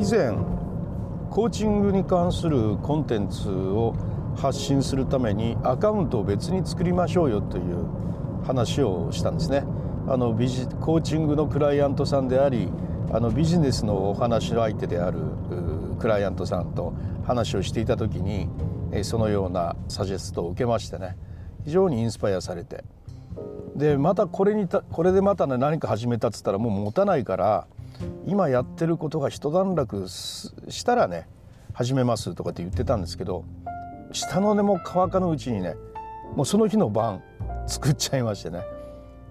以前コーチングに関するコンテンツを発信するためにアカウントを別に作りましょうよという話をしたんですね。あのビジコーチングのクライアントさんでありあのビジネスのお話の相手であるクライアントさんと話をしていた時にそのようなサジェストを受けましてね非常にインスパイアされて。でまたこれにたこれでまたね何か始めたっつったらもう持たないから今やってることが一段落したらね始めますとかって言ってたんですけど舌の根も乾かぬうちにねもうその日の晩作っちゃいましてね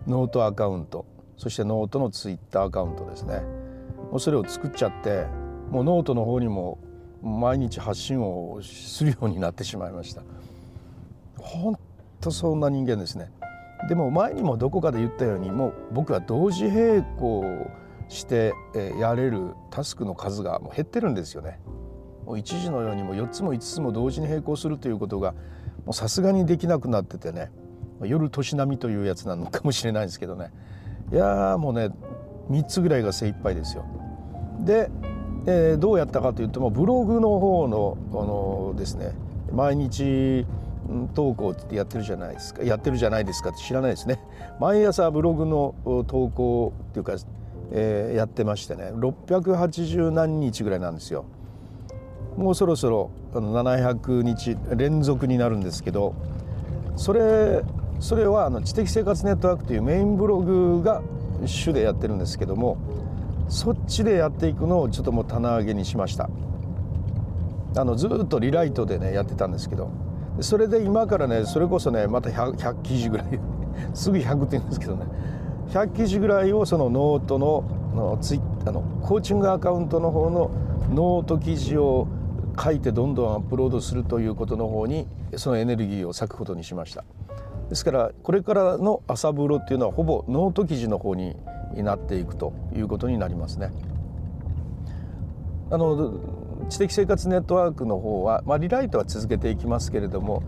ノートアカウントそしてノートのツイッターアカウントですね。もうそれを作っちゃってもうノートの方にも毎日発信をするようになってしまいました。本当そんな人間ですね。でも前にもどこかで言ったようにもう僕は同時並行してやれるタスクの数がもう減ってるんですよね。もう一時のようにも4つも5つも同時に並行するということがもうさすがにできなくなっててね夜年並みというやつなのかもしれないですけどね。いやもうね3つぐらいが精一杯ですよ。で、えー、どうやったかというともブログの方のあのですね毎日投稿ってやってるじゃないですか。やってるじゃないですかって知らないですね。毎朝ブログの投稿っていうか、えー、やってましてね。680何日ぐらいなんですよ。もうそろそろ700日連続になるんですけどそれそれはあの知的生活ネットワークというメインブログが主でやってるんですけどもそっちでやっていくのをちょっともう棚上げにしました。あのずっとリライトでねやってたんですけどそれで今からねそれこそねまた 100, 100記事ぐらい すぐ100って言うんですけどね。100記事ぐらいをそのノートののツイあのコーチングアカウントの方のノート記事を書いてどんどんアップロードするということの方にそのエネルギーを割くことにしました。ですからこれからの朝風呂っていうのはほぼノート記事の方になっていくということになりますね。あの知的生活ネットワークの方は、まあ、リライトは続けていきますけれども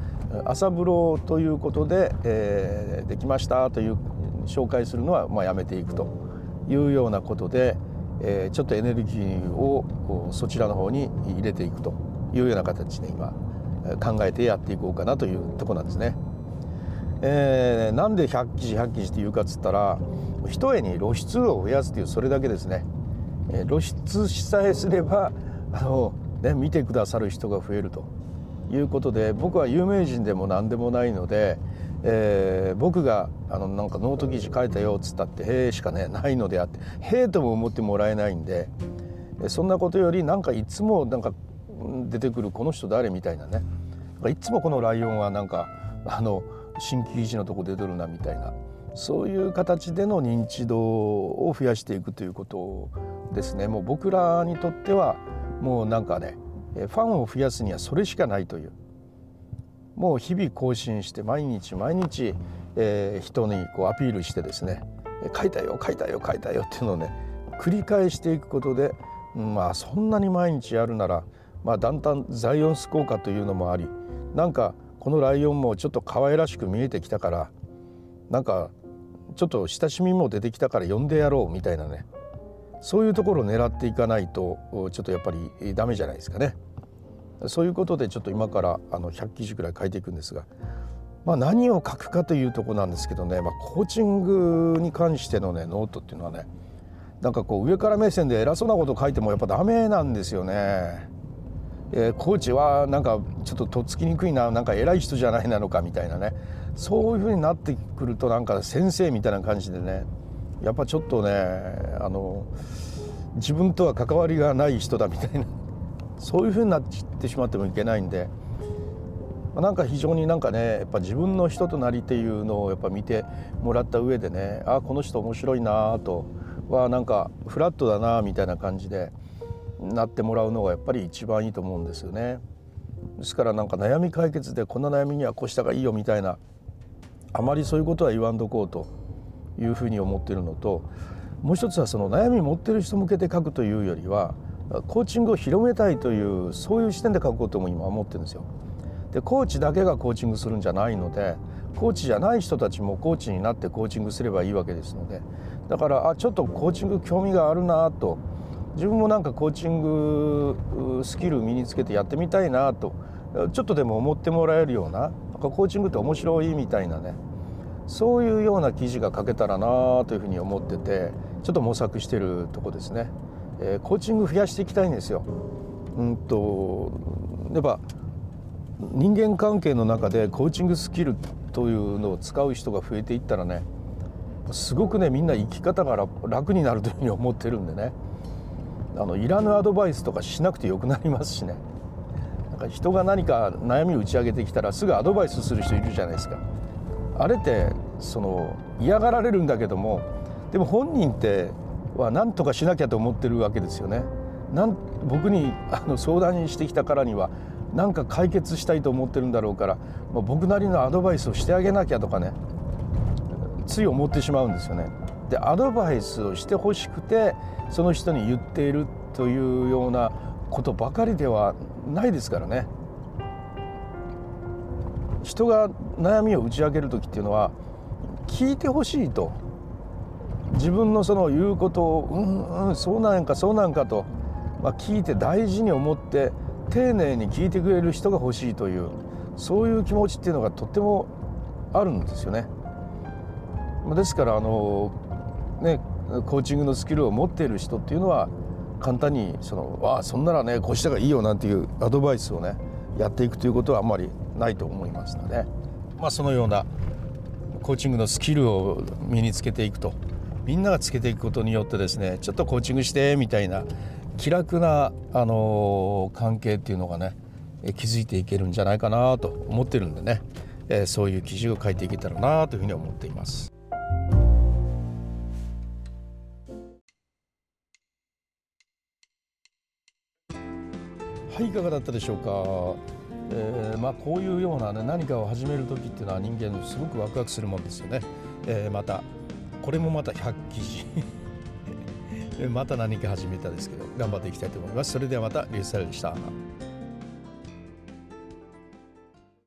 朝風呂ということで、えー、できましたという紹介するのは、まあ、やめていくというようなことで、えー、ちょっとエネルギーをそちらの方に入れていくというような形で今考えてやっていこうかなというとこなんですね。えー、なんで100記事100記事って言うかっつったらひとえに露出を増やすというそれだけですね。え、露出さえすればあの、ね、見てくださる人が増えるということで僕は有名人でも何でもないので、えー、僕があのなんかノート記事書いたよっつったって「へえ」しかねないのであって「へえ」とも思ってもらえないんでそんなことよりなんかいつもなんか出てくるこの人誰みたいなね。いつもこのライオンはなんかあの新規記事のとこ出てるなみたいな。そういう形での認知度を増やしていくということですね。もう僕らにとってはもうなんかねファンを増やすにはそれしかないという。もう日々更新して毎日毎日、えー、人にこうアピールしてですね書いたよ書いたよ書いたよっていうのをね繰り返していくことでまあそんなに毎日やるなら、まあ、だんだんザイオンス効果というのもありなんかこのライオンもちょっと可愛らしく見えてきたからなんかちょっと親しみも出てきたから呼んでやろうみたいなねそういうところを狙っていかないとちょっとやっぱりダメじゃないですかね。そういうことでちょっと今からあの100記事ぐらい書いていくんですが、まあ、何を書くかというとこなんですけどね、まあ、コーチングに関してのねノートっていうのはねなんかこう上から目線で偉そうなこと書いてもやっぱダメなんですよね。えー、コーチはなんかちょっととっつきにくいななんか偉い人じゃないなのかみたいなね。そういうふうになってくるとなんか先生みたいな感じでねやっぱちょっとねあの自分とは関わりがない人だみたいな。そういうふうになってしまってもいけないんでまなんか非常になんかねやっぱ自分の人となりっていうのをやっぱ見てもらった上でねあこの人面白いなとはなんかフラットだなみたいな感じでなってもらうのがやっぱり一番いいと思うんですよね。ですからなんか悩み解決でこんな悩みにはこうした方がいいよみたいなあまりそういうことは言わんとこうというふうに思っているのともう一つはその悩み持ってる人向けて書くというよりはコーチングを広めたいというそういう視点で書くことも今思ってるんですよ。でコーチだけがコーチングするんじゃないのでコーチじゃない人たちもコーチになってコーチングすればいいわけですので。だからあちょっとコーチング興味があるなと。自分もなんかコーチングスキル身につけてやってみたいなと。ちょっとでも思ってもらえるようななんかコーチングって面白いみたいなね。そういうような記事が書けたらなというふうに思っててちょっと模索してるとこですね、えー、コーチング増やしていきたいんですよ。うんとやっぱ人間関係の中でコーチングスキルというのを使う人が増えていったらねすごくねみんな生き方が楽になるというふうに思ってるんでね。あのいらぬアドバイスとかしなくてよくなりますしね。なんか人が何か悩みを打ち上げてきたらすぐアドバイスする人いるじゃないですか。あれってその嫌がられるんだけどもでも本人っては何とかしなきゃと思ってるわけですよねなん僕にあの相談してきたからには何か解決したいと思ってるんだろうから、まあ、僕なりのアドバイスをしてあげなきゃとかねつい思ってしまうんですよね。でアドバイスをしてほしくてその人に言っているというようなことばかりではないですからね。人が悩みを打ち明ける時っていうのは聞いてほしいと自分のその言うことをうんうんそうなんかそうなんかと、まあ、聞いて大事に思って丁寧に聞いてくれる人が欲しいというそういう気持ちっていうのがとってもあるんですよね。ですからあの、ね、コーチングのスキルを持っている人っていうのは簡単にその「ああそんならねこうしたらいいよ」なんていうアドバイスをねやっていくということはあんまりないと思いますので、まあ、そのようなコーチングのスキルを身につけていくとみんながつけていくことによってですねちょっとコーチングしてみたいな気楽な、あの関係っていうのがね築いていけるんじゃないかなと思ってるんでね、えそういう記事を書いていけたらなというふうに思っています。はいいかがだったでしょうか、えー、まあ、こういうような、ね、何かを始める時っていうのは人間すごくワクワクするもんですよね、えー、またこれもまた100記事また何か始めたですけど頑張っていきたいと思います。それではまたリューサルでした。